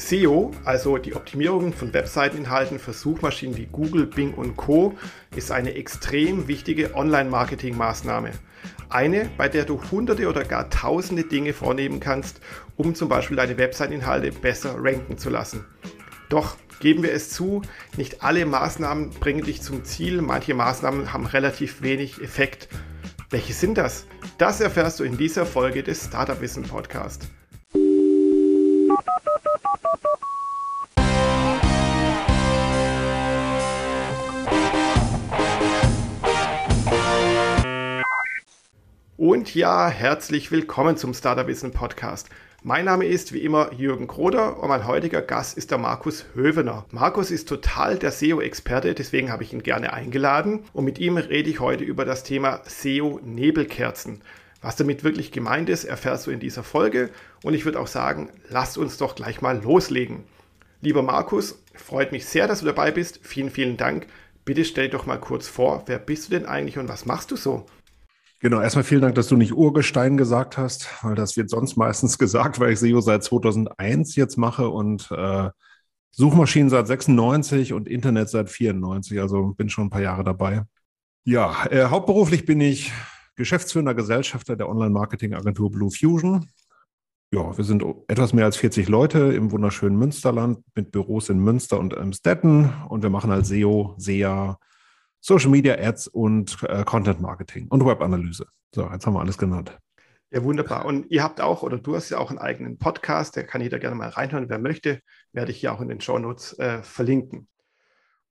SEO, also die Optimierung von Webseiteninhalten für Suchmaschinen wie Google, Bing und Co, ist eine extrem wichtige Online-Marketing-Maßnahme. Eine, bei der du hunderte oder gar tausende Dinge vornehmen kannst, um zum Beispiel deine Webseiteninhalte besser ranken zu lassen. Doch geben wir es zu, nicht alle Maßnahmen bringen dich zum Ziel, manche Maßnahmen haben relativ wenig Effekt. Welche sind das? Das erfährst du in dieser Folge des Startup Wissen Podcast. Und ja, herzlich willkommen zum Startup Wissen Podcast. Mein Name ist wie immer Jürgen Kroder und mein heutiger Gast ist der Markus Hövener. Markus ist total der SEO-Experte, deswegen habe ich ihn gerne eingeladen und mit ihm rede ich heute über das Thema SEO-Nebelkerzen. Was damit wirklich gemeint ist, erfährst du in dieser Folge und ich würde auch sagen, lasst uns doch gleich mal loslegen. Lieber Markus, freut mich sehr, dass du dabei bist. Vielen, vielen Dank. Bitte stell doch mal kurz vor, wer bist du denn eigentlich und was machst du so? Genau, erstmal vielen Dank, dass du nicht Urgestein gesagt hast, weil das wird sonst meistens gesagt, weil ich SEO seit 2001 jetzt mache und äh, Suchmaschinen seit 96 und Internet seit 94, also bin schon ein paar Jahre dabei. Ja, äh, hauptberuflich bin ich geschäftsführender Gesellschafter der Online-Marketing-Agentur Blue Fusion. Ja, wir sind etwas mehr als 40 Leute im wunderschönen Münsterland mit Büros in Münster und Emstetten und wir machen halt SEO, SEA, Social Media Ads und äh, Content Marketing und Webanalyse. So, jetzt haben wir alles genannt. Ja, wunderbar. Und ihr habt auch, oder du hast ja auch einen eigenen Podcast, der kann jeder gerne mal reinhören. Wer möchte, werde ich hier auch in den Show Notes äh, verlinken.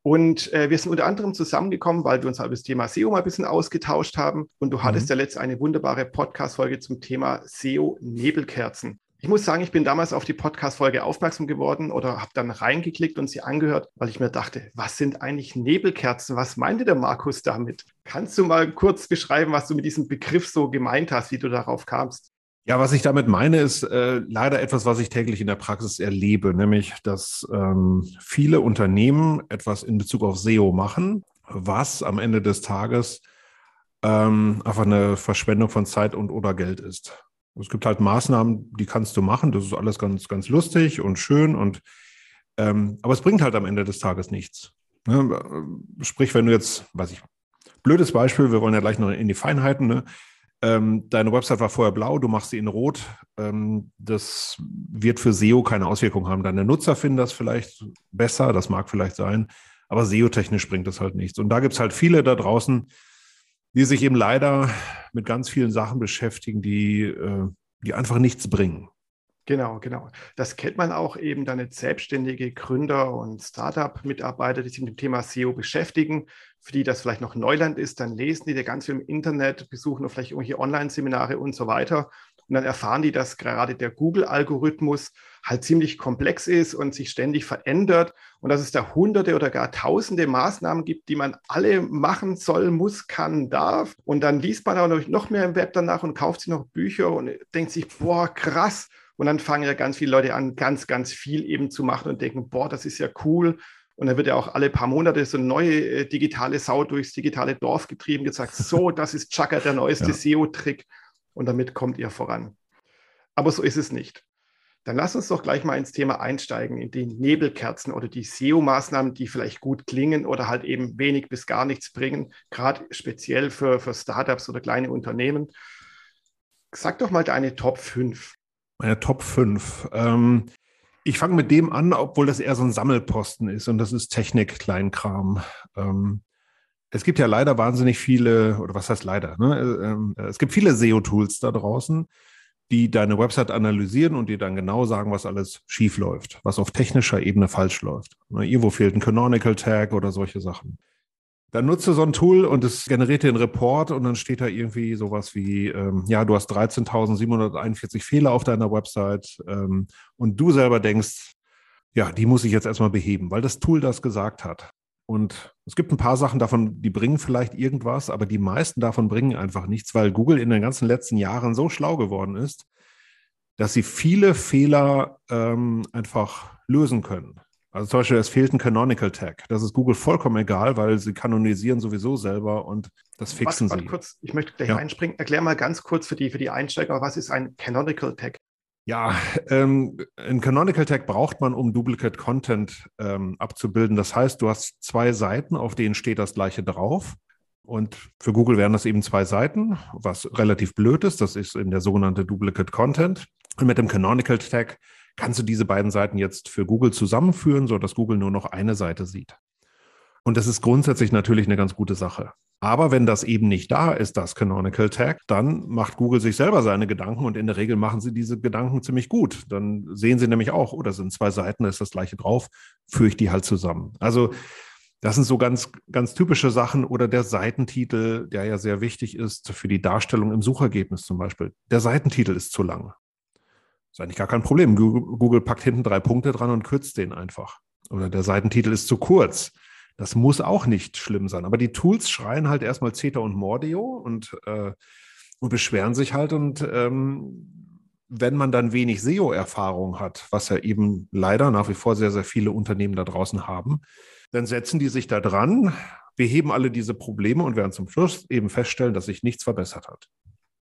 Und äh, wir sind unter anderem zusammengekommen, weil wir uns über das Thema SEO mal ein bisschen ausgetauscht haben. Und du mhm. hattest ja letzte eine wunderbare Podcast-Folge zum Thema SEO-Nebelkerzen. Ich muss sagen, ich bin damals auf die Podcast-Folge aufmerksam geworden oder habe dann reingeklickt und sie angehört, weil ich mir dachte, was sind eigentlich Nebelkerzen? Was meinte der Markus damit? Kannst du mal kurz beschreiben, was du mit diesem Begriff so gemeint hast, wie du darauf kamst? Ja, was ich damit meine, ist äh, leider etwas, was ich täglich in der Praxis erlebe, nämlich, dass ähm, viele Unternehmen etwas in Bezug auf SEO machen, was am Ende des Tages ähm, einfach eine Verschwendung von Zeit und oder Geld ist. Es gibt halt Maßnahmen, die kannst du machen. Das ist alles ganz, ganz lustig und schön und ähm, aber es bringt halt am Ende des Tages nichts. Ne? Sprich, wenn du jetzt, weiß ich, blödes Beispiel, wir wollen ja gleich noch in die Feinheiten, ne? Ähm, deine Website war vorher blau, du machst sie in rot. Ähm, das wird für SEO keine Auswirkung haben. Deine Nutzer finden das vielleicht besser, das mag vielleicht sein, aber SEO-technisch bringt das halt nichts. Und da gibt es halt viele da draußen, die sich eben leider mit ganz vielen Sachen beschäftigen, die, äh, die einfach nichts bringen. Genau, genau. Das kennt man auch eben dann jetzt selbstständige Gründer und Startup-Mitarbeiter, die sich mit dem Thema SEO beschäftigen. Für die das vielleicht noch Neuland ist, dann lesen die da ganz viel im Internet, besuchen vielleicht irgendwelche Online-Seminare und so weiter. Und dann erfahren die, dass gerade der Google-Algorithmus halt ziemlich komplex ist und sich ständig verändert und dass es da hunderte oder gar tausende Maßnahmen gibt, die man alle machen soll, muss, kann, darf. Und dann liest man auch noch mehr im Web danach und kauft sich noch Bücher und denkt sich, boah, krass. Und dann fangen ja ganz viele Leute an, ganz, ganz viel eben zu machen und denken, boah, das ist ja cool. Und dann wird ja auch alle paar Monate so eine neue äh, digitale Sau durchs digitale Dorf getrieben, gesagt, so, das ist Chaka, der neueste ja. SEO-Trick. Und damit kommt ihr voran. Aber so ist es nicht. Dann lass uns doch gleich mal ins Thema einsteigen, in die Nebelkerzen oder die SEO-Maßnahmen, die vielleicht gut klingen oder halt eben wenig bis gar nichts bringen, gerade speziell für, für Startups oder kleine Unternehmen. Sag doch mal deine Top 5. Meine Top 5. Ähm, ich fange mit dem an, obwohl das eher so ein Sammelposten ist und das ist Technik-Kleinkram. Ähm, es gibt ja leider wahnsinnig viele, oder was heißt leider? Ne? Ähm, es gibt viele SEO-Tools da draußen, die deine Website analysieren und dir dann genau sagen, was alles schief läuft, was auf technischer Ebene falsch läuft. Ne, irgendwo fehlt ein Canonical Tag oder solche Sachen. Dann nutze so ein Tool und es generiert dir einen Report und dann steht da irgendwie sowas wie, ähm, ja, du hast 13.741 Fehler auf deiner Website ähm, und du selber denkst, ja, die muss ich jetzt erstmal beheben, weil das Tool das gesagt hat. Und es gibt ein paar Sachen davon, die bringen vielleicht irgendwas, aber die meisten davon bringen einfach nichts, weil Google in den ganzen letzten Jahren so schlau geworden ist, dass sie viele Fehler ähm, einfach lösen können. Also zum Beispiel, es fehlt ein Canonical Tag. Das ist Google vollkommen egal, weil sie kanonisieren sowieso selber und das fixen warte sie. Kurz, ich möchte gleich ja. einspringen. Erklär mal ganz kurz für die, für die Einsteiger, was ist ein Canonical Tag? Ja, ähm, ein Canonical Tag braucht man, um Duplicate Content ähm, abzubilden. Das heißt, du hast zwei Seiten, auf denen steht das gleiche drauf. Und für Google wären das eben zwei Seiten, was relativ blöd ist. Das ist in der sogenannte Duplicate Content. Und mit dem Canonical Tag kannst du diese beiden Seiten jetzt für Google zusammenführen, sodass Google nur noch eine Seite sieht. Und das ist grundsätzlich natürlich eine ganz gute Sache. Aber wenn das eben nicht da ist, das Canonical Tag, dann macht Google sich selber seine Gedanken und in der Regel machen sie diese Gedanken ziemlich gut. Dann sehen sie nämlich auch, oder oh, sind zwei Seiten, da ist das gleiche drauf, führe ich die halt zusammen. Also das sind so ganz, ganz typische Sachen oder der Seitentitel, der ja sehr wichtig ist für die Darstellung im Suchergebnis zum Beispiel. Der Seitentitel ist zu lang. Ist eigentlich gar kein Problem. Google, packt hinten drei Punkte dran und kürzt den einfach. Oder der Seitentitel ist zu kurz. Das muss auch nicht schlimm sein. Aber die Tools schreien halt erstmal Zeta und Mordio und, äh, und beschweren sich halt. Und ähm, wenn man dann wenig SEO-Erfahrung hat, was ja eben leider nach wie vor sehr, sehr viele Unternehmen da draußen haben, dann setzen die sich da dran, beheben alle diese Probleme und werden zum Schluss eben feststellen, dass sich nichts verbessert hat.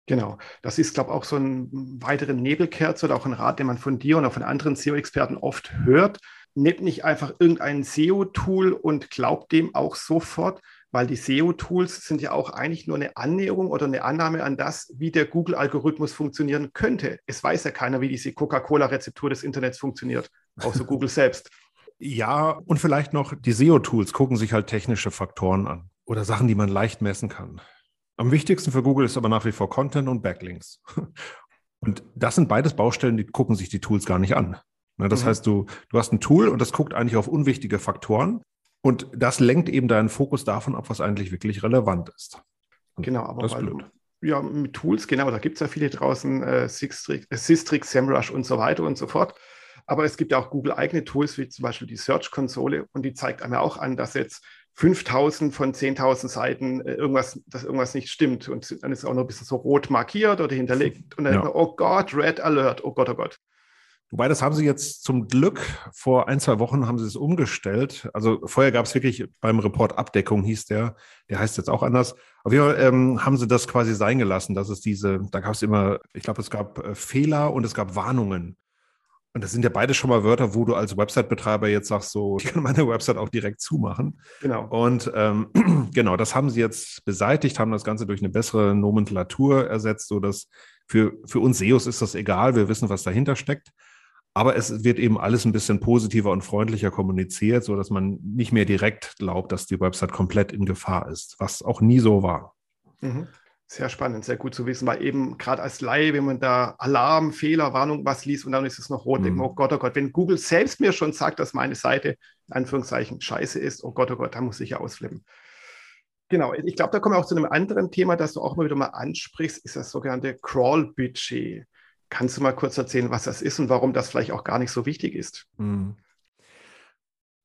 Genau, das ist, glaube ich, auch so ein weiterer Nebelkerze oder auch ein Rat, den man von dir und auch von anderen SEO-Experten oft hört nehmt nicht einfach irgendein SEO-Tool und glaubt dem auch sofort, weil die SEO-Tools sind ja auch eigentlich nur eine Annäherung oder eine Annahme an das, wie der Google-Algorithmus funktionieren könnte. Es weiß ja keiner, wie diese Coca-Cola-Rezeptur des Internets funktioniert, außer Google selbst. Ja, und vielleicht noch die SEO-Tools gucken sich halt technische Faktoren an oder Sachen, die man leicht messen kann. Am wichtigsten für Google ist aber nach wie vor Content und Backlinks. Und das sind beides Baustellen, die gucken sich die Tools gar nicht an. Ne, das mhm. heißt, du, du hast ein Tool und das guckt eigentlich auf unwichtige Faktoren und das lenkt eben deinen Fokus davon ab, was eigentlich wirklich relevant ist. Und genau, aber das ist blöd. ja, mit Tools, genau, da gibt es ja viele draußen, äh, Sistrix, äh, Sistrix, SEMrush und so weiter und so fort. Aber es gibt ja auch Google-eigene Tools, wie zum Beispiel die Search-Konsole, und die zeigt einem ja auch an, dass jetzt 5000 von 10.000 Seiten äh, irgendwas, dass irgendwas nicht stimmt. Und dann ist es auch noch ein bisschen so rot markiert oder hinterlegt. Und dann, ja. oh Gott, Red Alert, oh Gott, oh Gott. Wobei, das haben sie jetzt zum Glück vor ein, zwei Wochen haben sie es umgestellt. Also vorher gab es wirklich beim Report Abdeckung hieß der, der heißt jetzt auch anders. Auf jeden Fall ähm, haben sie das quasi sein gelassen, dass es diese, da gab es immer, ich glaube, es gab äh, Fehler und es gab Warnungen. Und das sind ja beide schon mal Wörter, wo du als Website-Betreiber jetzt sagst, so, ich kann meine Website auch direkt zumachen. Genau. Und ähm, genau, das haben sie jetzt beseitigt, haben das Ganze durch eine bessere Nomenklatur ersetzt, sodass für, für uns SEOs ist das egal, wir wissen, was dahinter steckt. Aber es wird eben alles ein bisschen positiver und freundlicher kommuniziert, so dass man nicht mehr direkt glaubt, dass die Website komplett in Gefahr ist, was auch nie so war. Mhm. Sehr spannend, sehr gut zu wissen, weil eben gerade als Laie, wenn man da Alarm, Fehler, Warnung, was liest und dann ist es noch rot, mhm. oh Gott, oh Gott, wenn Google selbst mir schon sagt, dass meine Seite in Anführungszeichen scheiße ist, oh Gott, oh Gott, da muss ich ja ausflippen. Genau, ich glaube, da kommen wir auch zu einem anderen Thema, das du auch mal wieder mal ansprichst, ist das sogenannte Crawl-Budget. Kannst du mal kurz erzählen, was das ist und warum das vielleicht auch gar nicht so wichtig ist? Hm.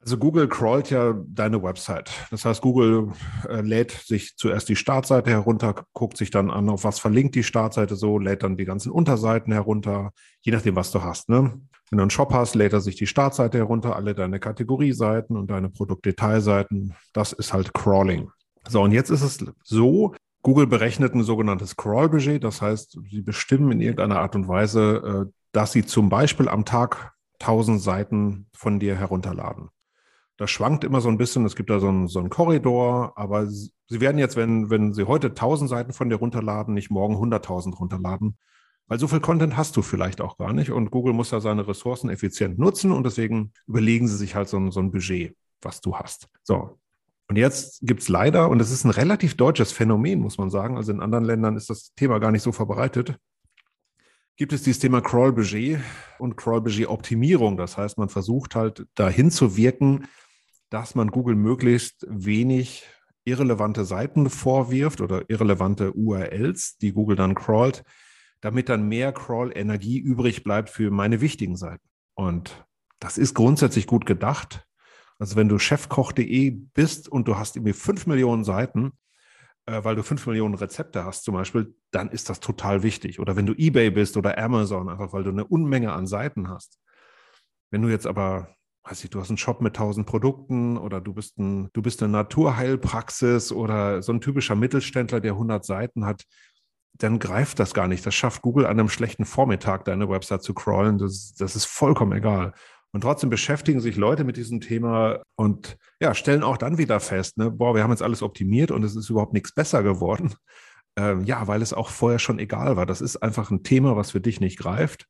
Also Google crawlt ja deine Website. Das heißt, Google äh, lädt sich zuerst die Startseite herunter, guckt sich dann an, auf was verlinkt die Startseite so, lädt dann die ganzen Unterseiten herunter, je nachdem, was du hast. Ne? Wenn du einen Shop hast, lädt er sich die Startseite herunter, alle deine Kategorieseiten und deine Produktdetailseiten. Das ist halt Crawling. So, und jetzt ist es so, Google berechnet ein sogenanntes Crawl-Budget. Das heißt, sie bestimmen in irgendeiner Art und Weise, äh, dass sie zum Beispiel am Tag 1000 Seiten von dir herunterladen. Das schwankt immer so ein bisschen. Es gibt da so einen, so einen Korridor, aber sie werden jetzt, wenn, wenn sie heute 1000 Seiten von dir runterladen, nicht morgen 100.000 runterladen. Weil so viel Content hast du vielleicht auch gar nicht. Und Google muss ja seine Ressourcen effizient nutzen und deswegen überlegen sie sich halt so ein, so ein Budget, was du hast. So, und jetzt gibt es leider, und das ist ein relativ deutsches Phänomen, muss man sagen, also in anderen Ländern ist das Thema gar nicht so verbreitet, gibt es dieses Thema Crawl-Budget und Crawl-Budget-Optimierung. Das heißt, man versucht halt dahin zu wirken, dass man Google möglichst wenig irrelevante Seiten vorwirft oder irrelevante URLs, die Google dann crawlt, damit dann mehr Crawl-Energie übrig bleibt für meine wichtigen Seiten. Und das ist grundsätzlich gut gedacht. Also wenn du chefkoch.de bist und du hast irgendwie fünf Millionen Seiten, äh, weil du fünf Millionen Rezepte hast zum Beispiel, dann ist das total wichtig. Oder wenn du eBay bist oder Amazon, einfach weil du eine Unmenge an Seiten hast. Wenn du jetzt aber, weiß ich, du hast einen Shop mit tausend Produkten oder du bist, ein, du bist eine Naturheilpraxis oder so ein typischer Mittelständler, der 100 Seiten hat, dann greift das gar nicht. Das schafft Google an einem schlechten Vormittag, deine Website zu crawlen. Das, das ist vollkommen egal. Und trotzdem beschäftigen sich Leute mit diesem Thema und ja, stellen auch dann wieder fest, ne, boah, wir haben jetzt alles optimiert und es ist überhaupt nichts besser geworden. Ähm, ja, weil es auch vorher schon egal war. Das ist einfach ein Thema, was für dich nicht greift.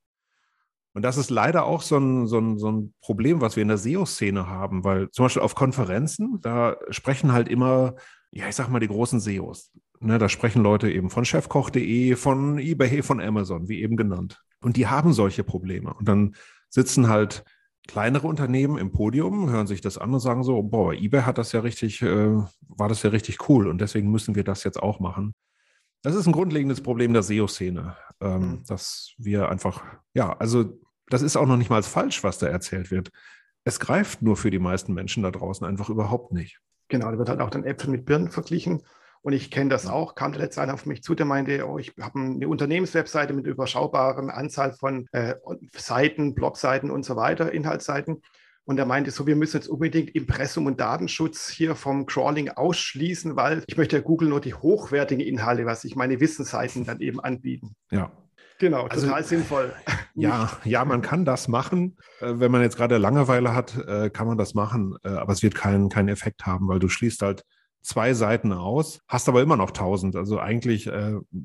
Und das ist leider auch so ein, so ein, so ein Problem, was wir in der SEO-Szene haben, weil zum Beispiel auf Konferenzen, da sprechen halt immer, ja, ich sag mal, die großen SEOs. Ne, da sprechen Leute eben von chefkoch.de, von eBay, von Amazon, wie eben genannt. Und die haben solche Probleme. Und dann sitzen halt kleinere Unternehmen im Podium, hören sich das an und sagen so, boah, eBay hat das ja richtig, äh, war das ja richtig cool und deswegen müssen wir das jetzt auch machen. Das ist ein grundlegendes Problem der SEO-Szene, ähm, mhm. dass wir einfach, ja, also das ist auch noch nicht mal falsch, was da erzählt wird. Es greift nur für die meisten Menschen da draußen einfach überhaupt nicht. Genau, da wird halt auch dann Äpfel mit Birnen verglichen. Und ich kenne das auch, kam der letzte einer auf mich zu, der meinte, oh, ich habe eine Unternehmenswebseite mit überschaubaren Anzahl von äh, Seiten, Blogseiten und so weiter, Inhaltsseiten. Und er meinte so, wir müssen jetzt unbedingt Impressum und Datenschutz hier vom Crawling ausschließen, weil ich möchte ja Google nur die hochwertigen Inhalte, was ich meine Wissensseiten dann eben anbieten. Ja. Genau, also, total sinnvoll. Ja, ja, man kann das machen. Äh, wenn man jetzt gerade Langeweile hat, äh, kann man das machen, äh, aber es wird keinen, keinen Effekt haben, weil du schließt halt zwei Seiten aus, hast aber immer noch 1000. Also eigentlich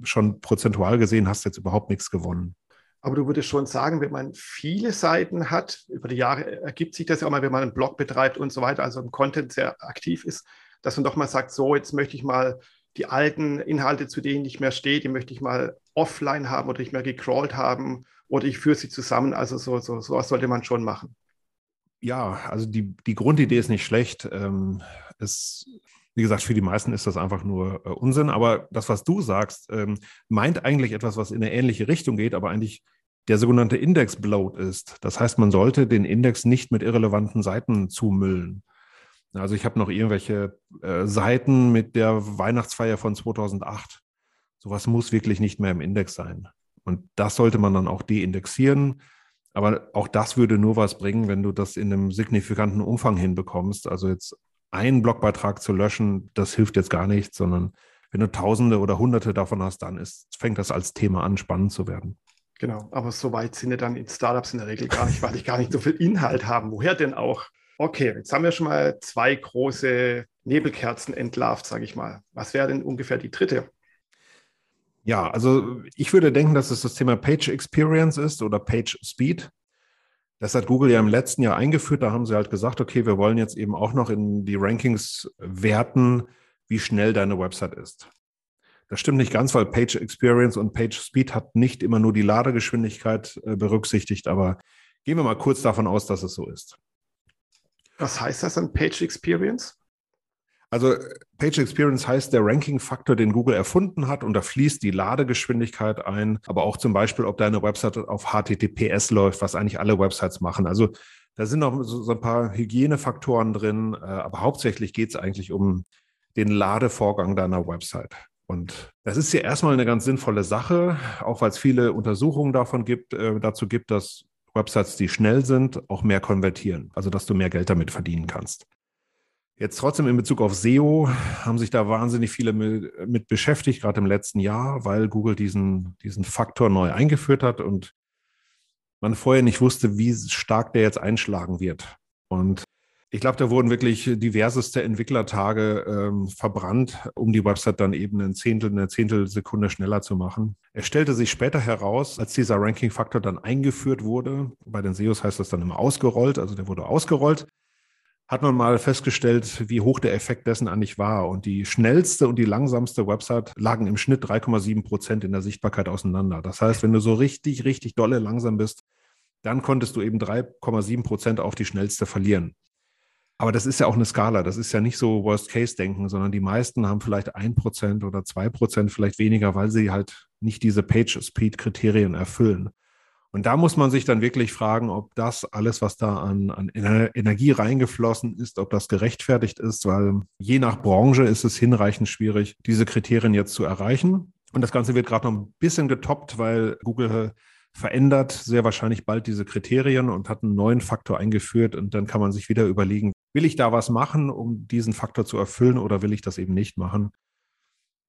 schon prozentual gesehen hast du jetzt überhaupt nichts gewonnen. Aber du würdest schon sagen, wenn man viele Seiten hat, über die Jahre ergibt sich das ja auch mal, wenn man einen Blog betreibt und so weiter, also im Content sehr aktiv ist, dass man doch mal sagt, so, jetzt möchte ich mal die alten Inhalte, zu denen nicht mehr steht, die möchte ich mal offline haben oder nicht mehr gecrawlt haben oder ich führe sie zusammen. Also so, so, sowas sollte man schon machen. Ja, also die, die Grundidee ist nicht schlecht. Ähm, es, wie gesagt, für die meisten ist das einfach nur äh, Unsinn. Aber das, was du sagst, ähm, meint eigentlich etwas, was in eine ähnliche Richtung geht, aber eigentlich der sogenannte Index-Bloat ist. Das heißt, man sollte den Index nicht mit irrelevanten Seiten zumüllen. Also ich habe noch irgendwelche äh, Seiten mit der Weihnachtsfeier von 2008. Sowas muss wirklich nicht mehr im Index sein. Und das sollte man dann auch deindexieren. Aber auch das würde nur was bringen, wenn du das in einem signifikanten Umfang hinbekommst. Also jetzt einen Blogbeitrag zu löschen, das hilft jetzt gar nichts, sondern wenn du Tausende oder Hunderte davon hast, dann ist, fängt das als Thema an, spannend zu werden. Genau, aber so weit sind ja dann in Startups in der Regel gar nicht, weil die gar nicht so viel Inhalt haben. Woher denn auch? Okay, jetzt haben wir schon mal zwei große Nebelkerzen entlarvt, sage ich mal. Was wäre denn ungefähr die dritte? Ja, also ich würde denken, dass es das Thema Page Experience ist oder Page Speed. Das hat Google ja im letzten Jahr eingeführt. Da haben sie halt gesagt, okay, wir wollen jetzt eben auch noch in die Rankings werten, wie schnell deine Website ist. Das stimmt nicht ganz, weil Page Experience und Page Speed hat nicht immer nur die Ladegeschwindigkeit äh, berücksichtigt, aber gehen wir mal kurz davon aus, dass es so ist. Was heißt das dann, Page Experience? Also Page Experience heißt der Ranking-Faktor, den Google erfunden hat und da fließt die Ladegeschwindigkeit ein, aber auch zum Beispiel, ob deine Website auf HTTPS läuft, was eigentlich alle Websites machen. Also da sind noch so, ein paar Hygienefaktoren drin, äh, aber hauptsächlich geht es eigentlich um den Ladevorgang deiner Website. Und das ist ja erstmal eine ganz sinnvolle Sache, auch weil es viele Untersuchungen davon gibt, äh, dazu gibt, dass Websites, die schnell sind, auch mehr konvertieren, also dass du mehr Geld damit verdienen kannst. Jetzt trotzdem in Bezug auf SEO haben sich da wahnsinnig viele mit beschäftigt, gerade im letzten Jahr, weil Google diesen, diesen Faktor neu eingeführt hat und man vorher nicht wusste, wie stark der jetzt einschlagen wird. Und ich glaube, da wurden wirklich diverseste Entwicklertage ähm, verbrannt, um die Website dann eben ein Zehntel, eine Zehntelsekunde schneller zu machen. Es stellte sich später heraus, als dieser Ranking-Faktor dann eingeführt wurde, bei den SEOs heißt das dann immer ausgerollt, also der wurde ausgerollt, hat man mal festgestellt, wie hoch der Effekt dessen eigentlich war. Und die schnellste und die langsamste Website lagen im Schnitt 3,7 Prozent in der Sichtbarkeit auseinander. Das heißt, wenn du so richtig, richtig dolle langsam bist, dann konntest du eben 3,7 Prozent auf die schnellste verlieren. Aber das ist ja auch eine Skala. Das ist ja nicht so Worst-Case-Denken, sondern die meisten haben vielleicht ein Prozent oder zwei Prozent vielleicht weniger, weil sie halt nicht diese Page-Speed-Kriterien erfüllen. Und da muss man sich dann wirklich fragen, ob das alles, was da an, an Energie reingeflossen ist, ob das gerechtfertigt ist, weil je nach Branche ist es hinreichend schwierig, diese Kriterien jetzt zu erreichen. Und das Ganze wird gerade noch ein bisschen getoppt, weil Google verändert sehr wahrscheinlich bald diese Kriterien und hat einen neuen Faktor eingeführt. Und dann kann man sich wieder überlegen, will ich da was machen, um diesen Faktor zu erfüllen oder will ich das eben nicht machen?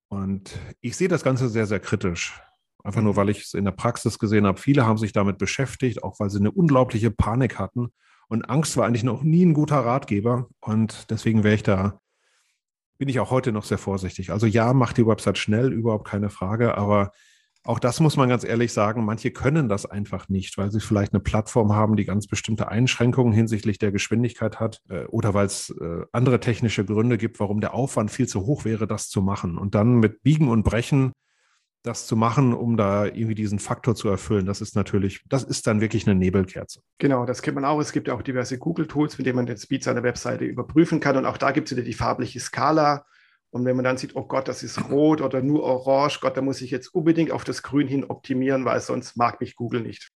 Und ich sehe das Ganze sehr, sehr kritisch. Einfach nur, weil ich es in der Praxis gesehen habe. Viele haben sich damit beschäftigt, auch weil sie eine unglaubliche Panik hatten. Und Angst war eigentlich noch nie ein guter Ratgeber. Und deswegen wäre ich da, bin ich auch heute noch sehr vorsichtig. Also ja, macht die Website schnell, überhaupt keine Frage. Aber auch das muss man ganz ehrlich sagen, manche können das einfach nicht, weil sie vielleicht eine Plattform haben, die ganz bestimmte Einschränkungen hinsichtlich der Geschwindigkeit hat äh, oder weil es äh, andere technische Gründe gibt, warum der Aufwand viel zu hoch wäre, das zu machen. Und dann mit Biegen und Brechen das zu machen, um da irgendwie diesen Faktor zu erfüllen, das ist natürlich, das ist dann wirklich eine Nebelkerze. Genau, das kennt man auch. Es gibt ja auch diverse Google-Tools, mit denen man den Speed seiner Webseite überprüfen kann. Und auch da gibt es wieder die farbliche Skala. Und wenn man dann sieht, oh Gott, das ist rot oder nur orange, Gott, da muss ich jetzt unbedingt auf das Grün hin optimieren, weil sonst mag mich Google nicht.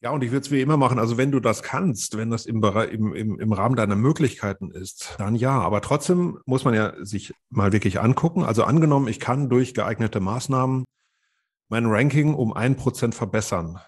Ja, und ich würde es wie immer machen. Also wenn du das kannst, wenn das im, im, im, im Rahmen deiner Möglichkeiten ist, dann ja. Aber trotzdem muss man ja sich mal wirklich angucken. Also angenommen, ich kann durch geeignete Maßnahmen mein Ranking um ein Prozent verbessern.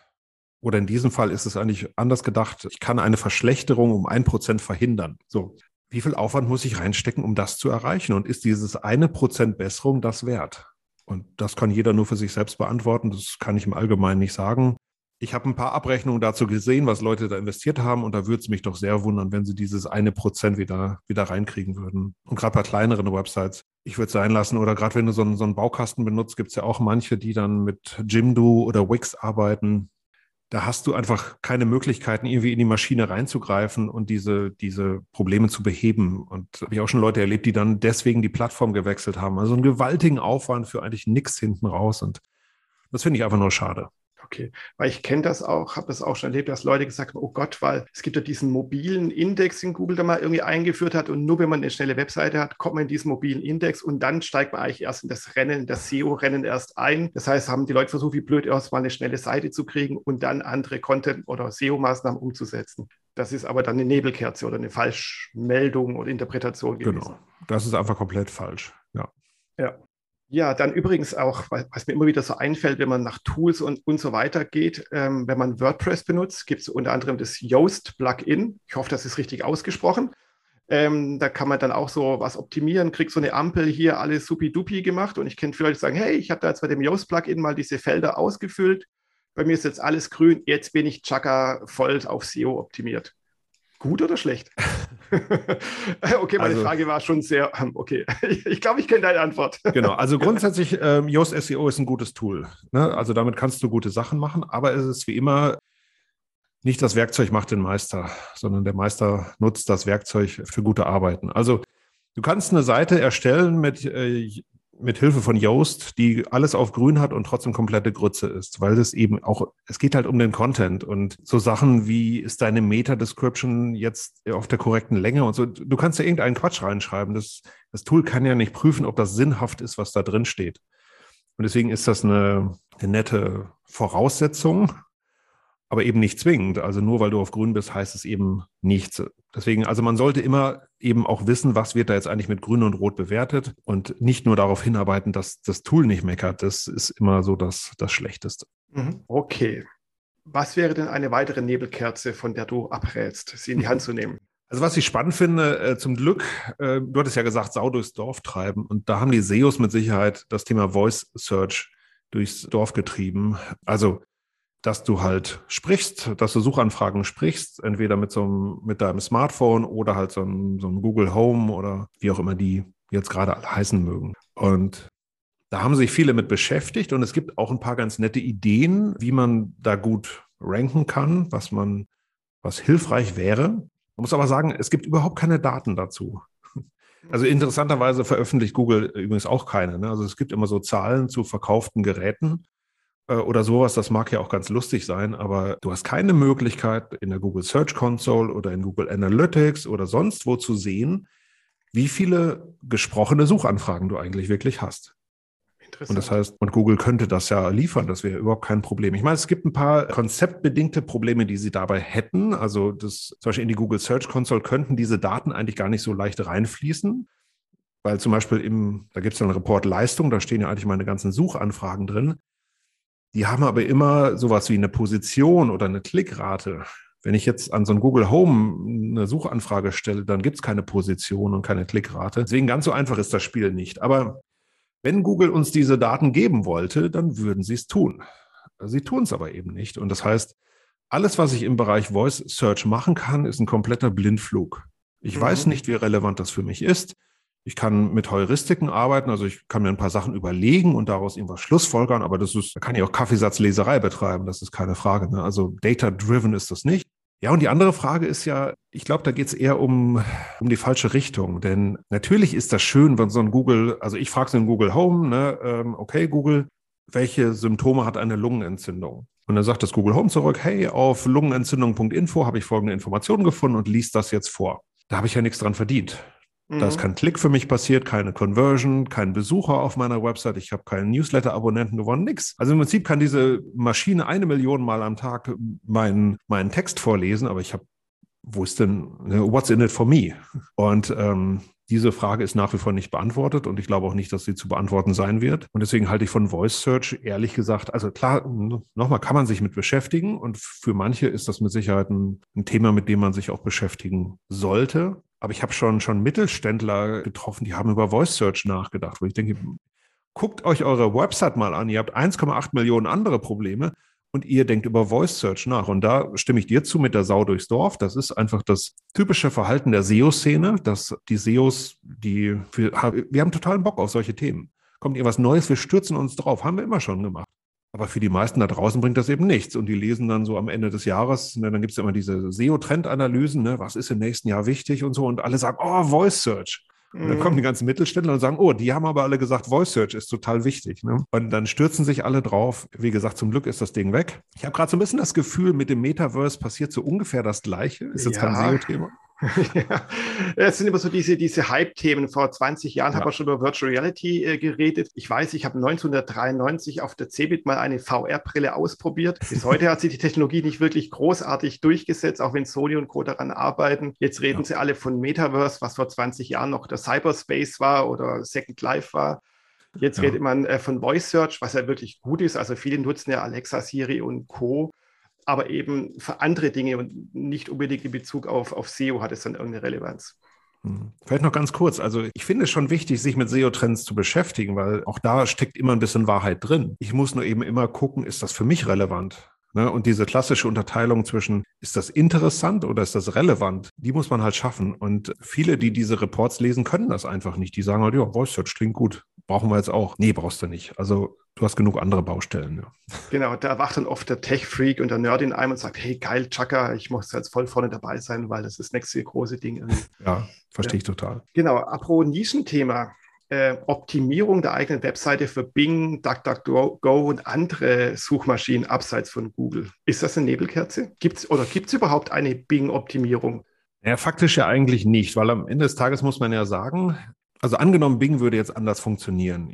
Oder in diesem Fall ist es eigentlich anders gedacht. Ich kann eine Verschlechterung um ein Prozent verhindern. So. Wie viel Aufwand muss ich reinstecken, um das zu erreichen? Und ist dieses eine Prozent Besserung das wert? Und das kann jeder nur für sich selbst beantworten. Das kann ich im Allgemeinen nicht sagen. Ich habe ein paar Abrechnungen dazu gesehen, was Leute da investiert haben. Und da würde es mich doch sehr wundern, wenn sie dieses eine Prozent wieder, wieder reinkriegen würden. Und gerade bei kleineren Websites ich würde es sein lassen. Oder gerade wenn du so einen, so einen Baukasten benutzt, gibt es ja auch manche, die dann mit Jimdo oder Wix arbeiten. Da hast du einfach keine Möglichkeiten, irgendwie in die Maschine reinzugreifen und diese, diese Probleme zu beheben. Und habe ich auch schon Leute erlebt, die dann deswegen die Plattform gewechselt haben. Also einen gewaltigen Aufwand für eigentlich nichts hinten raus. Und das finde ich einfach nur schade. Okay, weil ich kenne das auch, habe das auch schon erlebt, dass Leute gesagt haben, oh Gott, weil es gibt ja diesen mobilen Index, den Google da mal irgendwie eingeführt hat und nur wenn man eine schnelle Webseite hat, kommt man in diesen mobilen Index und dann steigt man eigentlich erst in das Rennen, das SEO-Rennen erst ein. Das heißt, haben die Leute versucht, wie blöd erst mal eine schnelle Seite zu kriegen und dann andere Content- oder SEO-Maßnahmen umzusetzen. Das ist aber dann eine Nebelkerze oder eine Falschmeldung oder Interpretation gewesen. Genau, das ist einfach komplett falsch. Ja. Ja. Ja, dann übrigens auch, was mir immer wieder so einfällt, wenn man nach Tools und, und so weiter geht, ähm, wenn man WordPress benutzt, gibt es unter anderem das Yoast-Plugin. Ich hoffe, das ist richtig ausgesprochen. Ähm, da kann man dann auch so was optimieren, kriegt so eine Ampel hier alles supi-dupi gemacht. Und ich kenne viele Leute, die sagen, hey, ich habe da jetzt bei dem Yoast-Plugin mal diese Felder ausgefüllt. Bei mir ist jetzt alles grün. Jetzt bin ich Chaka voll auf SEO optimiert. Gut oder schlecht? okay, meine also, Frage war schon sehr, okay. Ich glaube, ich kenne deine Antwort. genau, also grundsätzlich, ähm, Yoast SEO ist ein gutes Tool. Ne? Also damit kannst du gute Sachen machen, aber es ist wie immer, nicht das Werkzeug macht den Meister, sondern der Meister nutzt das Werkzeug für gute Arbeiten. Also du kannst eine Seite erstellen mit äh, mit Hilfe von Yoast, die alles auf grün hat und trotzdem komplette Grütze ist, weil es eben auch, es geht halt um den Content und so Sachen wie, ist deine Meta-Description jetzt auf der korrekten Länge und so. Du kannst ja irgendeinen Quatsch reinschreiben. Das, das Tool kann ja nicht prüfen, ob das sinnhaft ist, was da drin steht. Und deswegen ist das eine, eine nette Voraussetzung, aber eben nicht zwingend. Also nur weil du auf grün bist, heißt es eben nichts. Deswegen, also man sollte immer eben auch wissen, was wird da jetzt eigentlich mit grün und rot bewertet und nicht nur darauf hinarbeiten, dass das Tool nicht meckert. Das ist immer so das, das Schlechteste. Mhm. Okay. Was wäre denn eine weitere Nebelkerze, von der du abrätst, sie in die Hand zu nehmen? Also was ich spannend finde, äh, zum Glück, äh, du hattest ja gesagt, Sau durchs Dorf treiben. Und da haben die SEOs mit Sicherheit das Thema Voice Search durchs Dorf getrieben. Also dass du halt sprichst, dass du Suchanfragen sprichst, entweder mit so einem, mit deinem Smartphone oder halt so einem, so einem Google Home oder wie auch immer die jetzt gerade heißen mögen. Und da haben sich viele mit beschäftigt und es gibt auch ein paar ganz nette Ideen, wie man da gut ranken kann, was man, was hilfreich wäre. Man muss aber sagen, es gibt überhaupt keine Daten dazu. Also interessanterweise veröffentlicht Google übrigens auch keine. Ne? Also es gibt immer so Zahlen zu verkauften Geräten oder sowas, das mag ja auch ganz lustig sein, aber du hast keine Möglichkeit in der Google Search Console oder in Google Analytics oder sonst wo zu sehen, wie viele gesprochene Suchanfragen du eigentlich wirklich hast. Und das heißt, und Google könnte das ja liefern, das wäre überhaupt kein Problem. Ich meine, es gibt ein paar konzeptbedingte Probleme, die sie dabei hätten. Also das, zum Beispiel in die Google Search Console könnten diese Daten eigentlich gar nicht so leicht reinfließen, weil zum Beispiel im, da gibt es ja einen Report Leistung, da stehen ja eigentlich meine ganzen Suchanfragen drin. Die haben aber immer sowas wie eine Position oder eine Klickrate. Wenn ich jetzt an so ein Google Home eine Suchanfrage stelle, dann gibt es keine Position und keine Klickrate. Deswegen ganz so einfach ist das Spiel nicht. Aber Wenn Google uns diese Daten geben wollte, dann würden sie es tun. Sie tun es aber eben nicht. Und das heißt, alles, was ich im Bereich Voice Search machen kann, ist ein kompletter Blindflug. Ich mhm. weiß nicht, wie relevant das für mich ist. Ich kann mit Heuristiken arbeiten, also ich kann mir ein paar Sachen überlegen und daraus irgendwas schlussfolgern, aber das ist, da kann ich auch Kaffeesatzleserei betreiben, das ist keine Frage. Ne? Also data-driven ist das nicht. Ja, und die andere Frage ist ja, ich glaube, da geht es eher um, um die falsche Richtung. Denn natürlich ist das schön, wenn so ein Google, also ich frage so in Google Home, ne, ähm, okay, Google, welche Symptome hat eine Lungenentzündung? Und dann sagt das Google Home zurück, hey, auf lungenentzündung.info habe ich folgende Informationen gefunden und liest das jetzt vor. Da habe ich ja nichts dran verdient. Mhm. Da ist mhm. kein Klick für mich passiert, keine Conversion, kein Besucher auf meiner Website, ich habe keinen Newsletter-Abonnenten gewonnen, nichts. Also im Prinzip kann diese Maschine eine Million Mal am Tag meinen, meinen Text vorlesen, aber ich habe, wo ist denn, ne, what's in it for me? Und ähm, diese Frage ist nach wie vor nicht beantwortet und ich glaube auch nicht, dass sie zu beantworten sein wird. Und deswegen halte ich von Voice Search ehrlich gesagt, also klar, nochmal kann man sich mit beschäftigen und für manche ist das mit Sicherheit ein, ein Thema, mit dem man sich auch beschäftigen sollte. Aber ich habe schon, schon Mittelständler getroffen, die haben über Voice Search nachgedacht, wo ich denke, guckt euch eure Website mal an. Ihr habt 1,8 Millionen andere Probleme und ihr denkt über Voice Search nach. Und da stimme ich dir zu mit der Sau durchs Dorf. Das ist einfach das typische Verhalten der SEO-Szene, dass die SEOs, die, wir, wir haben totalen Bock auf solche Themen. Kommt ihr was Neues, wir stürzen uns drauf. Haben wir immer schon gemacht. Aber für die meisten da draußen bringt das eben nichts. Und die lesen dann so am Ende des Jahres, ne, dann gibt es immer diese SEO-Trendanalysen, ne, was ist im nächsten Jahr wichtig und so. Und alle sagen, oh, Voice Search. Und dann kommen die mhm. ganzen Mittelständler und sagen, oh, die haben aber alle gesagt, Voice Search ist total wichtig. Ne? Und dann stürzen sich alle drauf. Wie gesagt, zum Glück ist das Ding weg. Ich habe gerade so ein bisschen das Gefühl, mit dem Metaverse passiert so ungefähr das Gleiche. Ist jetzt ja. kein SEO-Thema. ja, es sind immer so diese, diese Hype-Themen. Vor 20 Jahren ja. haben wir schon über Virtual Reality äh, geredet. Ich weiß, ich habe 1993 auf der CeBIT mal eine VR-Brille ausprobiert. Bis heute hat sich die Technologie nicht wirklich großartig durchgesetzt, auch wenn Sony und Co. daran arbeiten. Jetzt reden ja. sie alle von Metaverse, was vor 20 Jahren noch der Cyberspace war oder Second Life war. Jetzt ja. redet man äh, von Voice Search, was ja wirklich gut ist. Also viele nutzen ja Alexa, Siri und Co aber eben für andere Dinge und nicht unbedingt in Bezug auf, auf SEO hat es dann irgendeine Relevanz. Hm. Vielleicht noch ganz kurz. Also ich finde es schon wichtig, sich mit SEO-Trends zu beschäftigen, weil auch da steckt immer ein bisschen Wahrheit drin. Ich muss nur eben immer gucken, ist das für mich relevant? Ne? Und diese klassische Unterteilung zwischen, ist das interessant oder ist das relevant, die muss man halt schaffen. Und viele, die diese Reports lesen, können das einfach nicht. Die sagen halt, ja, Voice Search klingt gut. Brauchen wir jetzt auch. Nee, brauchst du nicht. Also du hast genug andere Baustellen. Ja. Genau, da wacht dann oft der Tech-Freak und der Nerd in einem und sagt, hey, geil, Chaka, ich muss jetzt voll vorne dabei sein, weil das ist das nächste große Ding. Ja, verstehe ja. ich total. Genau, apropos Nischenthema. Äh, Optimierung der eigenen Webseite für Bing, DuckDuckGo und andere Suchmaschinen abseits von Google. Ist das eine Nebelkerze? Gibt's oder gibt es überhaupt eine Bing-Optimierung? Ja, faktisch ja eigentlich nicht, weil am Ende des Tages muss man ja sagen, also angenommen, Bing würde jetzt anders funktionieren.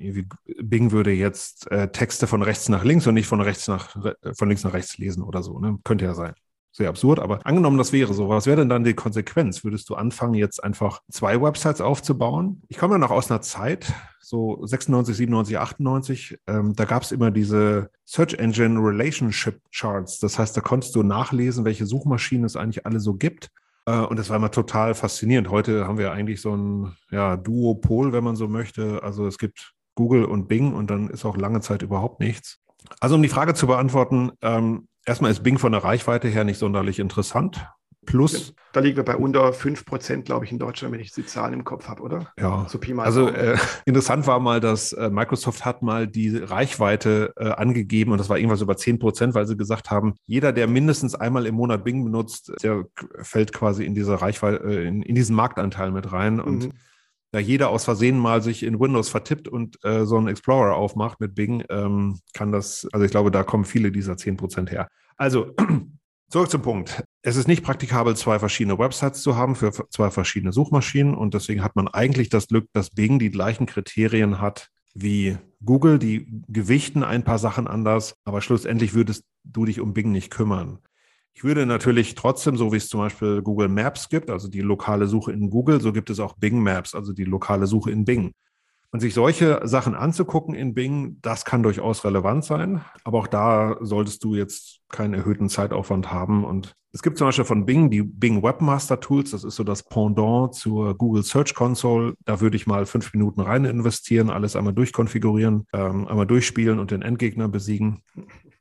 Bing würde jetzt äh, Texte von rechts nach links und nicht von rechts nach von links nach rechts lesen oder so. Ne? Könnte ja sein. Sehr absurd, aber angenommen, das wäre so. Was wäre denn dann die Konsequenz? Würdest du anfangen, jetzt einfach zwei Websites aufzubauen? Ich komme ja noch aus einer Zeit, so 96, 97, 98, ähm, da gab es immer diese Search Engine Relationship Charts. Das heißt, da konntest du nachlesen, welche Suchmaschinen es eigentlich alle so gibt. Äh, und das war immer total faszinierend. Heute haben wir eigentlich so ein ja, Duopol, wenn man so möchte. Also es gibt Google und Bing und dann ist auch lange Zeit überhaupt nichts. Also um die Frage zu beantworten, ähm, erstmal ist Bing von der Reichweite her nicht sonderlich interessant. Plus. Da liegen wir bei unter 5 Prozent, glaube ich, in Deutschland, wenn ich die Zahlen im Kopf habe, oder? Ja. So also äh, interessant war mal, dass äh, Microsoft hat mal die Reichweite äh, angegeben und das war irgendwas über 10 Prozent, weil sie gesagt haben, jeder, der mindestens einmal im Monat Bing benutzt, der fällt quasi in diese Reichweite, äh, in, in, diesen Marktanteil mit rein. Und mhm. Da jeder aus Versehen mal sich in Windows vertippt und äh, so einen Explorer aufmacht mit Bing, ähm, kann das, also ich glaube, da kommen viele dieser 10 Prozent her. Also Zurück zum Punkt. Es ist nicht praktikabel, zwei verschiedene Websites zu haben für zwei verschiedene Suchmaschinen und deswegen hat man eigentlich das Glück, dass Bing die gleichen Kriterien hat wie Google. Die gewichten ein paar Sachen anders, aber schlussendlich würdest du dich um Bing nicht kümmern. Ich würde natürlich trotzdem, so wie es zum Beispiel Google Maps gibt, also die lokale Suche in Google, so gibt es auch Bing Maps, also die lokale Suche in Bing. Und sich solche Sachen anzugucken in Bing, das kann durchaus relevant sein. Aber auch da solltest du jetzt keinen erhöhten Zeitaufwand haben. Und es gibt zum Beispiel von Bing die Bing Webmaster Tools. Das ist so das Pendant zur Google Search Console. Da würde ich mal fünf Minuten rein investieren, alles einmal durchkonfigurieren, ähm, einmal durchspielen und den Endgegner besiegen.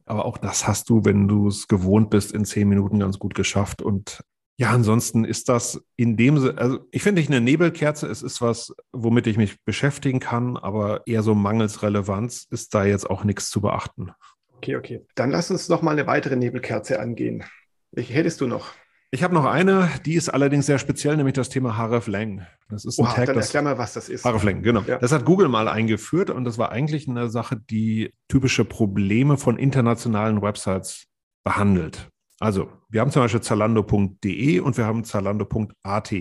Aber auch das hast du, wenn du es gewohnt bist, in zehn Minuten ganz gut geschafft. Und ja, ansonsten ist das in dem Sinne, also ich finde nicht eine Nebelkerze, es ist was, womit ich mich beschäftigen kann, aber eher so mangels Relevanz ist da jetzt auch nichts zu beachten. Okay, okay. Dann lass uns noch mal eine weitere Nebelkerze angehen. Welche hättest du noch? Ich habe noch eine, die ist allerdings sehr speziell, nämlich das Thema Hreflang. Das ist ein Oha, Tag, dann erklär mal, was das ist. Hreflang, genau. Ja. Das hat Google mal eingeführt und das war eigentlich eine Sache, die typische Probleme von internationalen Websites behandelt. Also, wir haben zum Beispiel zalando.de und wir haben zalando.at.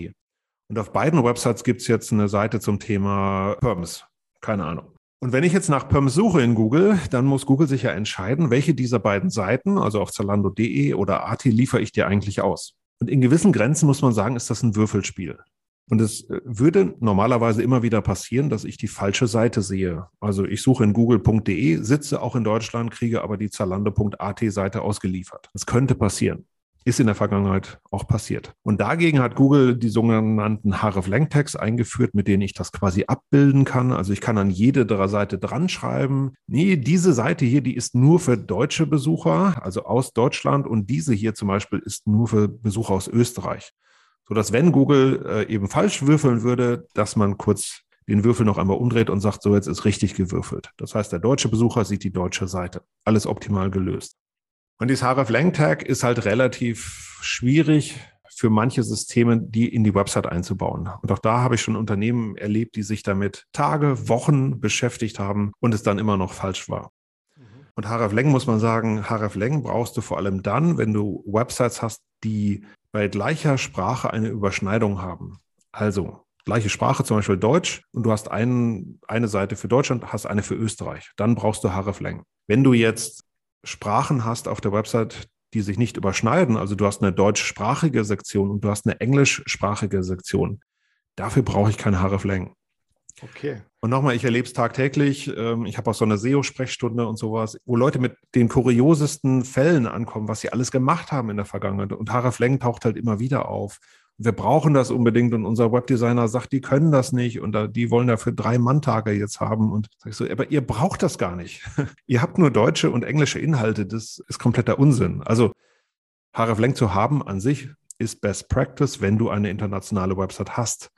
Und auf beiden Websites gibt es jetzt eine Seite zum Thema Perms. Keine Ahnung. Und wenn ich jetzt nach Perms suche in Google, dann muss Google sich ja entscheiden, welche dieser beiden Seiten, also auf zalando.de oder AT, liefere ich dir eigentlich aus. Und in gewissen Grenzen muss man sagen, ist das ein Würfelspiel. Und es äh, würde normalerweise immer wieder passieren, dass ich die falsche Seite sehe. Also ich suche in google.de, sitze auch in Deutschland, kriege aber die zalando.at Seite ausgeliefert. Das könnte passieren. Ist in der Vergangenheit auch passiert. Und dagegen hat Google die sogenannten href-lang-Tags eingeführt, mit denen ich das quasi abbilden kann. Also ich kann an jede Seite dran schreiben, nee, diese Seite hier, die ist nur für deutsche Besucher, also aus Deutschland und diese hier zum Beispiel ist nur für Besucher aus Österreich sodass wenn Google äh, eben falsch würfeln würde, dass man kurz den Würfel noch einmal umdreht und sagt, so jetzt ist richtig gewürfelt. Das heißt, der deutsche Besucher sieht die deutsche Seite. Alles optimal gelöst. Und dieses href-lang-Tag ist halt relativ schwierig für manche Systeme, die in die Website einzubauen. Und auch da habe ich schon Unternehmen erlebt, die sich damit Tage, Wochen beschäftigt haben und es dann immer noch falsch war. Mhm. Und href-lang muss man sagen, href-lang brauchst du vor allem dann, wenn du Websites hast, die bei gleicher Sprache eine Überschneidung haben. Also gleiche Sprache, zum Beispiel Deutsch, und du hast einen, eine Seite für Deutschland, hast eine für Österreich. Dann brauchst du href-lang. Wenn du jetzt Sprachen hast auf der Website, die sich nicht überschneiden, also du hast eine deutschsprachige Sektion und du hast eine englischsprachige Sektion, dafür brauche ich kein href-lang. Okay. Und nochmal, ich erlebe es tagtäglich. Ähm, ich habe auch so eine SEO-Sprechstunde und sowas, wo Leute mit den kuriosesten Fällen ankommen, was sie alles gemacht haben in der Vergangenheit. Und Haraf Leng taucht halt immer wieder auf. Wir brauchen das unbedingt und unser Webdesigner sagt, die können das nicht und die wollen dafür drei Manntage jetzt haben. Und sag ich so, aber ihr braucht das gar nicht. ihr habt nur deutsche und englische Inhalte. Das ist kompletter Unsinn. Also Haraf Leng zu haben an sich ist Best Practice, wenn du eine internationale Website hast.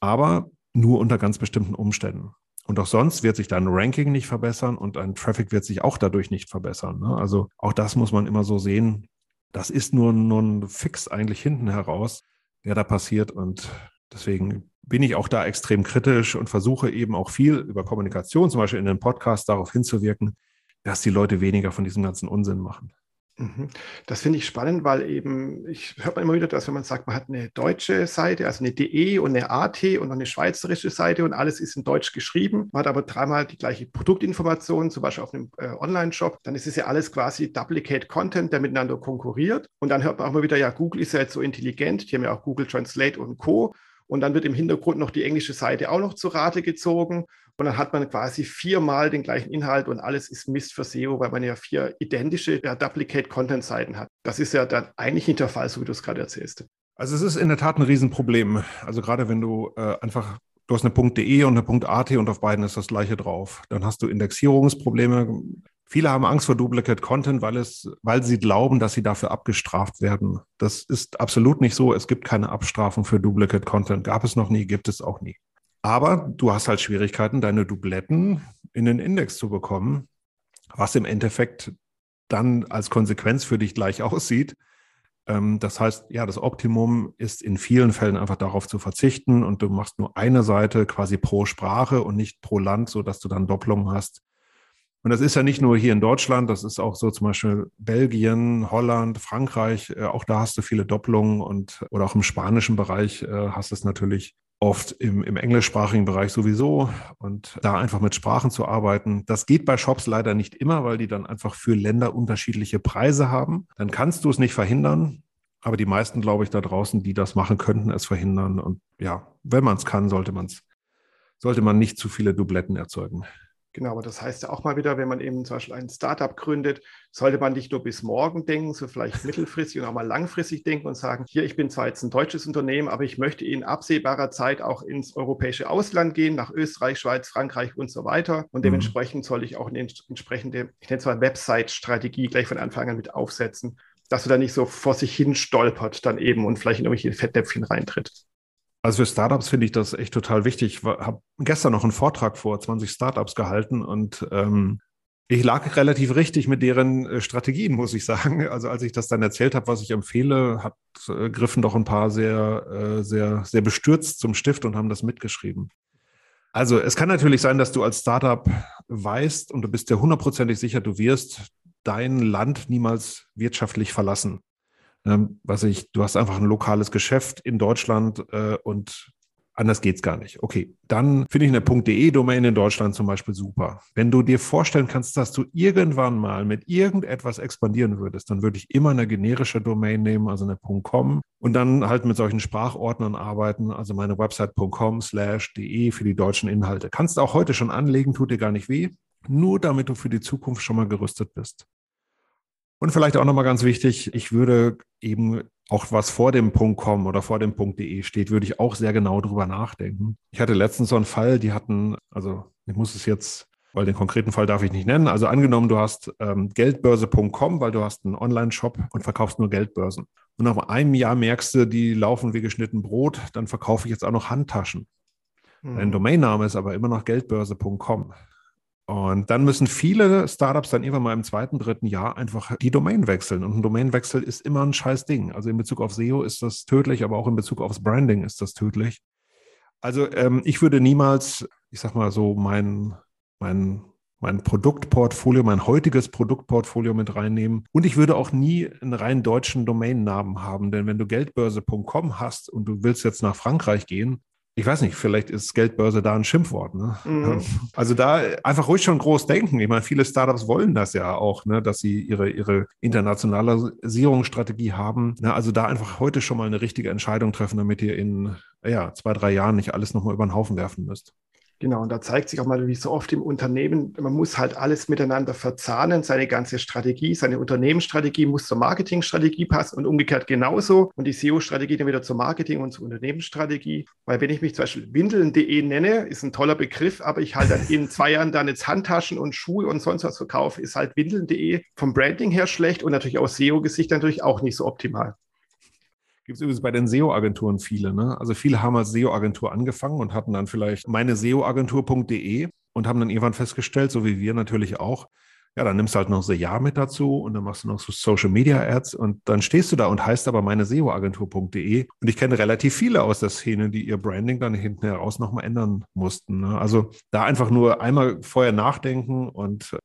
Aber nur unter ganz bestimmten Umständen. Und auch sonst wird sich dein Ranking nicht verbessern und dein Traffic wird sich auch dadurch nicht verbessern. Ne? Also auch das muss man immer so sehen. Das ist nur, nur ein Fix eigentlich hinten heraus, der da passiert. Und deswegen bin ich auch da extrem kritisch und versuche eben auch viel über Kommunikation, zum Beispiel in den Podcast, darauf hinzuwirken, dass die Leute weniger von diesem ganzen Unsinn machen. Mhm. Das finde ich spannend, weil eben, ich hört man immer wieder, dass wenn man sagt, man hat eine deutsche Seite, also eine DE und eine AT und eine schweizerische Seite und alles ist in Deutsch geschrieben, man hat aber dreimal die gleiche Produktinformation, zum Beispiel auf einem äh, Online-Shop, dann ist es ja alles quasi Duplicate Content, der miteinander konkurriert. Und dann hört man auch immer wieder, ja, Google ist ja jetzt so intelligent, die haben ja auch Google Translate und Co. Und dann wird im Hintergrund noch die englische Seite auch noch zu Rate gezogen. Und dann hat man quasi viermal den gleichen Inhalt und alles ist Mist für SEO, weil man ja vier identische ja, Duplicate-Content-Seiten hat. Das ist ja dann eigentlich nicht der Fall, so wie du es gerade erzählst. Also es ist in der Tat ein Riesenproblem. Also gerade wenn du äh, einfach, du hast eine .de und eine .at und auf beiden ist das gleiche drauf. Dann hast du Indexierungsprobleme. Viele haben Angst vor Duplicate Content, weil es, weil sie glauben, dass sie dafür abgestraft werden. Das ist absolut nicht so. Es gibt keine Abstrafung für Duplicate Content. Gab es noch nie, gibt es auch nie. Aber du hast halt Schwierigkeiten, deine Dubletten in den Index zu bekommen, was im Endeffekt dann als Konsequenz für dich gleich aussieht. Ähm, das heißt, ja, das Optimum ist in vielen Fällen einfach darauf zu verzichten und du machst nur eine Seite quasi pro Sprache und nicht pro Land, sodass du dann Doppelungen hast. Und das ist ja nicht nur hier in Deutschland, das ist auch so zum Beispiel Belgien, Holland, Frankreich, äh, auch da hast du viele Doppelungen und oder auch im spanischen Bereich äh, hast du es natürlich oft im, im englischsprachigen Bereich sowieso und da einfach mit Sprachen zu arbeiten. Das geht bei Shops leider nicht immer, weil die dann einfach für Länder unterschiedliche Preise haben. Dann kannst du es nicht verhindern. Aber die meisten, glaube ich, da draußen, die das machen könnten, es verhindern. Und ja, wenn man es kann, sollte man es sollte man nicht zu viele Dubletten erzeugen. Genau, aber das heißt ja auch mal wieder, wenn man eben zum Beispiel ein Startup gründet, sollte man nicht nur bis morgen denken, so vielleicht mittelfristig und auch mal langfristig denken und sagen, hier, ich bin zwar jetzt ein deutsches Unternehmen, aber ich möchte in absehbarer Zeit auch ins europäische Ausland gehen, nach Österreich, Schweiz, Frankreich und so weiter. Und mhm. dementsprechend soll ich auch eine entsprechende, ich nenne es mal Website-Strategie gleich von Anfang an mit aufsetzen, dass du da nicht so vor sich hin stolpert dann eben und vielleicht in irgendwelche Fettnäpfchen reintritt. Also für Startups finde ich das echt total wichtig. Ich habe gestern noch einen Vortrag vor 20 Startups gehalten und ähm, ich lag relativ richtig mit deren äh, Strategien, muss ich sagen. Also als ich das dann erzählt habe, was ich empfehle, hat, äh, griffen doch ein paar sehr, äh, sehr, sehr bestürzt zum Stift und haben das mitgeschrieben. Also es kann natürlich sein, dass du als Startup weißt und du bist dir hundertprozentig sicher, du wirst dein Land niemals wirtschaftlich verlassen. Ähm, was ich, du hast einfach ein lokales Geschäft in Deutschland äh, und anders geht's gar nicht. Okay, dann finde ich eine .de-Domain in Deutschland zum Beispiel super. Wenn du dir vorstellen kannst, dass du irgendwann mal mit irgendetwas expandieren würdest, dann würde ich immer eine generische Domain nehmen, also eine .com und dann halt mit solchen Sprachordnern arbeiten, also meine Website.com slash de für die deutschen Inhalte. Kannst du auch heute schon anlegen, tut dir gar nicht weh, nur damit du für die Zukunft schon mal gerüstet bist. Und vielleicht auch nochmal ganz wichtig, ich würde eben auch was vor dem Punkt .com oder vor dem Punkt .de steht, würde ich auch sehr genau drüber nachdenken. Ich hatte letztens so einen Fall, die hatten, also ich muss es jetzt, weil den konkreten Fall darf ich nicht nennen. Also angenommen, du hast ähm, Geldbörse.com, weil du hast einen Online-Shop und verkaufst nur Geldbörsen. Und nach einem Jahr merkst du, die laufen wie geschnitten Brot, dann verkaufe ich jetzt auch noch Handtaschen. Hm. Dein Domainname ist aber immer noch Geldbörse.com. Und dann müssen viele Startups dann irgendwann mal im zweiten, dritten Jahr einfach die Domain wechseln. Und ein Domainwechsel ist immer ein scheiß Ding. Also in Bezug auf SEO ist das tödlich, aber auch in Bezug aufs Branding ist das tödlich. Also ähm, ich würde niemals, ich sag mal so, mein, mein, mein Produktportfolio, mein heutiges Produktportfolio mit reinnehmen. Und ich würde auch nie einen rein deutschen Domainnamen haben. Denn wenn du Geldbörse.com hast und du willst jetzt nach Frankreich gehen, ich weiß nicht, vielleicht ist Geldbörse da ein Schimpfwort. Ne? Mhm. Also da einfach ruhig schon groß denken. Ich meine, viele Startups wollen das ja auch, ne, dass sie ihre, ihre Internationalisierungsstrategie haben. Ne? Also da einfach heute schon mal eine richtige Entscheidung treffen, damit ihr in ja, zwei, drei Jahren nicht alles nochmal über den Haufen werfen müsst. Genau, und da zeigt sich auch mal, wie so oft im Unternehmen, man muss halt alles miteinander verzahnen, seine ganze Strategie, seine Unternehmensstrategie muss zur Marketingstrategie passen und umgekehrt genauso und die SEO-Strategie dann wieder zur Marketing- und zur Unternehmensstrategie. Weil wenn ich mich zum Beispiel windeln.de nenne, ist ein toller Begriff, aber ich halt dann in zwei Jahren dann jetzt Handtaschen und Schuhe und sonst was verkaufe, ist halt windeln.de vom Branding her schlecht und natürlich aus SEO-Gesicht natürlich auch nicht so optimal. Gibt es übrigens bei den SEO-Agenturen viele. Ne? Also viele haben als SEO-Agentur angefangen und hatten dann vielleicht meine SEO-Agentur.de und haben dann irgendwann festgestellt, so wie wir natürlich auch, ja, dann nimmst du halt noch The Jahr mit dazu und dann machst du noch so Social Media Ads und dann stehst du da und heißt aber meine SEO-Agentur.de. Und ich kenne relativ viele aus der Szene, die ihr Branding dann hinten heraus nochmal ändern mussten. Ne? Also da einfach nur einmal vorher nachdenken und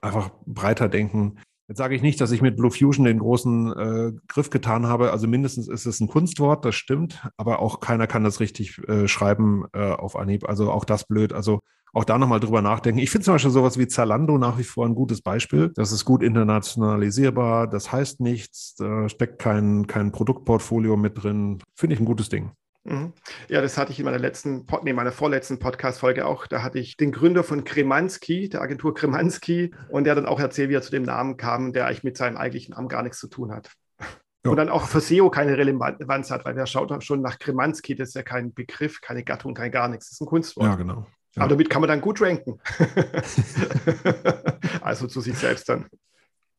einfach breiter denken. Jetzt sage ich nicht, dass ich mit Blue Fusion den großen äh, Griff getan habe. Also mindestens ist es ein Kunstwort, das stimmt, aber auch keiner kann das richtig äh, schreiben äh, auf Anhieb. Also auch das blöd. Also auch da nochmal drüber nachdenken. Ich finde zum Beispiel sowas wie Zalando nach wie vor ein gutes Beispiel. Das ist gut internationalisierbar, das heißt nichts, da steckt kein, kein Produktportfolio mit drin. Finde ich ein gutes Ding. Mhm. Ja, das hatte ich in meiner letzten, nee, meiner vorletzten Podcast-Folge auch. Da hatte ich den Gründer von Kremanski, der Agentur Kremanski, und der dann auch erzählt, wie er zu dem Namen kam, der eigentlich mit seinem eigentlichen Namen gar nichts zu tun hat. Ja. Und dann auch für SEO keine Relevanz hat, weil wer schaut schon nach Kremanski, das ist ja kein Begriff, keine Gattung, kein gar nichts. Das ist ein Kunstwort. Ja, genau. Ja. Aber damit kann man dann gut ranken. also zu sich selbst dann.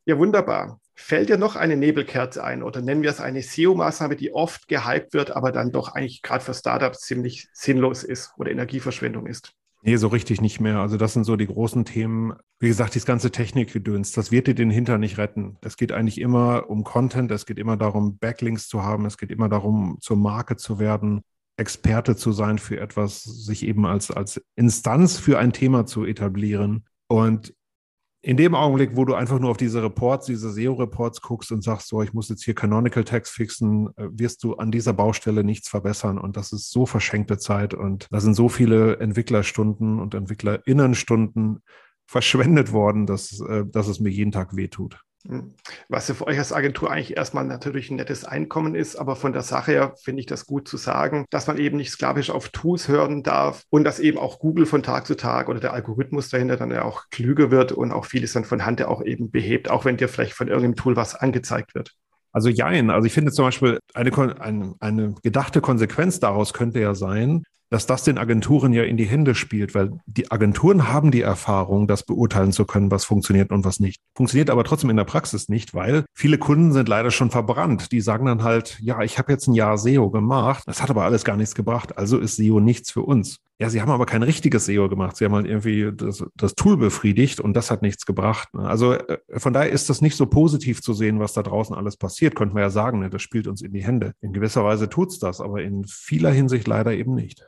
Ja, wunderbar. Fällt dir noch eine Nebelkerze ein oder nennen wir es eine SEO-Maßnahme, die oft gehypt wird, aber dann doch eigentlich gerade für Startups ziemlich sinnlos ist oder Energieverschwendung ist? Nee, so richtig nicht mehr. Also das sind so die großen Themen. Wie gesagt, dieses ganze Technikgedöns, das wird dir den Hintern nicht retten. Es geht eigentlich immer um Content, es geht immer darum, Backlinks zu haben, es geht immer darum, zur Marke zu werden, Experte zu sein für etwas, sich eben als, als Instanz für ein Thema zu etablieren. Und in dem Augenblick, wo du einfach nur auf diese Reports, diese SEO-Reports guckst und sagst, so, ich muss jetzt hier Canonical Text fixen, äh, wirst du an dieser Baustelle nichts verbessern. Und das ist so verschenkte Zeit. Und da sind so viele Entwicklerstunden und Entwicklerinnenstunden verschwendet worden, dass, äh, dass es mir jeden Tag wehtut. Hm. Was für euch als Agentur eigentlich erstmal natürlich ein nettes Einkommen ist, aber von der Sache her finde ich das gut zu sagen, dass man eben nicht sklavisch auf Tools hören darf und dass eben auch Google von Tag zu Tag oder der Algorithmus dahinter dann ja auch klüger wird und auch vieles dann von Hand auch eben behebt, auch wenn dir vielleicht von irgendeinem Tool was angezeigt wird. Also jein. Also ich finde zum Beispiel eine, eine, eine gedachte Konsequenz daraus könnte ja sein, dass das den Agenturen ja in die Hände spielt, weil die Agenturen haben die Erfahrung, das beurteilen zu können, was funktioniert und was nicht. Funktioniert aber trotzdem in der Praxis nicht, weil viele Kunden sind leider schon verbrannt. Die sagen dann halt, ja, ich habe jetzt ein Jahr SEO gemacht, das hat aber alles gar nichts gebracht, also ist SEO nichts für uns. Ja, sie haben aber kein richtiges SEO gemacht. Sie haben halt irgendwie das, das Tool befriedigt und das hat nichts gebracht. Also äh, von daher ist das nicht so positiv zu sehen, was da draußen alles passiert. Könnten wir ja sagen, ne, das spielt uns in die Hände. In gewisser Weise tut's das, aber in vieler Hinsicht leider eben nicht.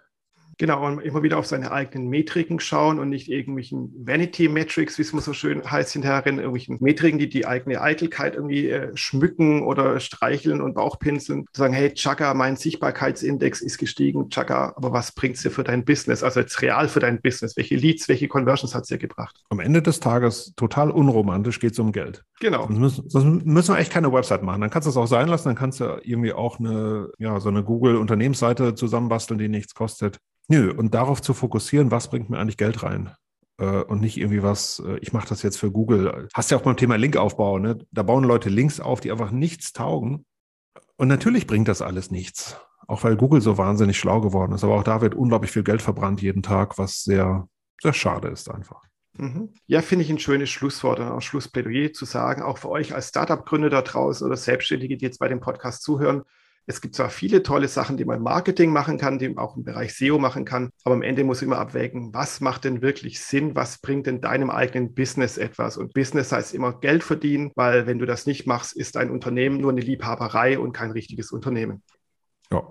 Genau, und immer wieder auf seine eigenen Metriken schauen und nicht irgendwelchen Vanity-Metrics, wie es immer so schön heißt, hinterherin, irgendwelchen Metriken, die die eigene Eitelkeit irgendwie äh, schmücken oder streicheln und Bauchpinseln. Sagen, hey, Chaka, mein Sichtbarkeitsindex ist gestiegen, Chaka, aber was bringt es dir für dein Business? Also jetzt real für dein Business. Welche Leads, welche Conversions hat es dir gebracht? Am Ende des Tages total unromantisch geht es um Geld. Genau. Sonst müssen, sonst müssen wir echt keine Website machen. Dann kannst du es auch sein lassen, dann kannst du irgendwie auch eine, ja, so eine Google-Unternehmensseite zusammenbasteln, die nichts kostet. Nö, und darauf zu fokussieren, was bringt mir eigentlich Geld rein? Äh, und nicht irgendwie was, äh, ich mache das jetzt für Google. Hast ja auch beim Thema Linkaufbau, ne? Da bauen Leute Links auf, die einfach nichts taugen. Und natürlich bringt das alles nichts. Auch weil Google so wahnsinnig schlau geworden ist. Aber auch da wird unglaublich viel Geld verbrannt jeden Tag, was sehr, sehr schade ist einfach. Mhm. Ja, finde ich ein schönes Schlusswort und auch Schlussplädoyer zu sagen, auch für euch als Startup-Gründer da draußen oder Selbstständige, die jetzt bei dem Podcast zuhören. Es gibt zwar viele tolle Sachen, die man im Marketing machen kann, die man auch im Bereich SEO machen kann, aber am Ende muss man immer abwägen, was macht denn wirklich Sinn, was bringt denn deinem eigenen Business etwas? Und Business heißt immer Geld verdienen, weil wenn du das nicht machst, ist dein Unternehmen nur eine Liebhaberei und kein richtiges Unternehmen. Ja.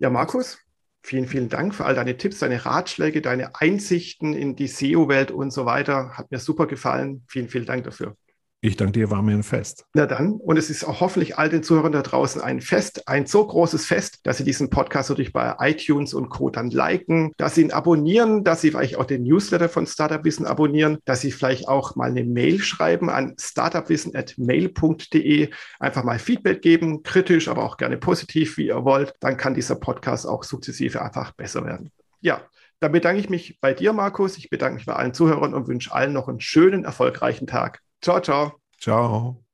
Ja, Markus, vielen, vielen Dank für all deine Tipps, deine Ratschläge, deine Einsichten in die SEO-Welt und so weiter. Hat mir super gefallen. Vielen, vielen Dank dafür. Ich danke dir, war mir ein Fest. Na dann, und es ist auch hoffentlich all den Zuhörern da draußen ein Fest, ein so großes Fest, dass sie diesen Podcast natürlich bei iTunes und Co. dann liken, dass sie ihn abonnieren, dass sie vielleicht auch den Newsletter von Startup Wissen abonnieren, dass sie vielleicht auch mal eine Mail schreiben an startupwissen.mail.de, einfach mal Feedback geben, kritisch, aber auch gerne positiv, wie ihr wollt. Dann kann dieser Podcast auch sukzessive einfach besser werden. Ja, dann bedanke ich mich bei dir, Markus. Ich bedanke mich bei allen Zuhörern und wünsche allen noch einen schönen, erfolgreichen Tag. Ciao, ciao. Ciao.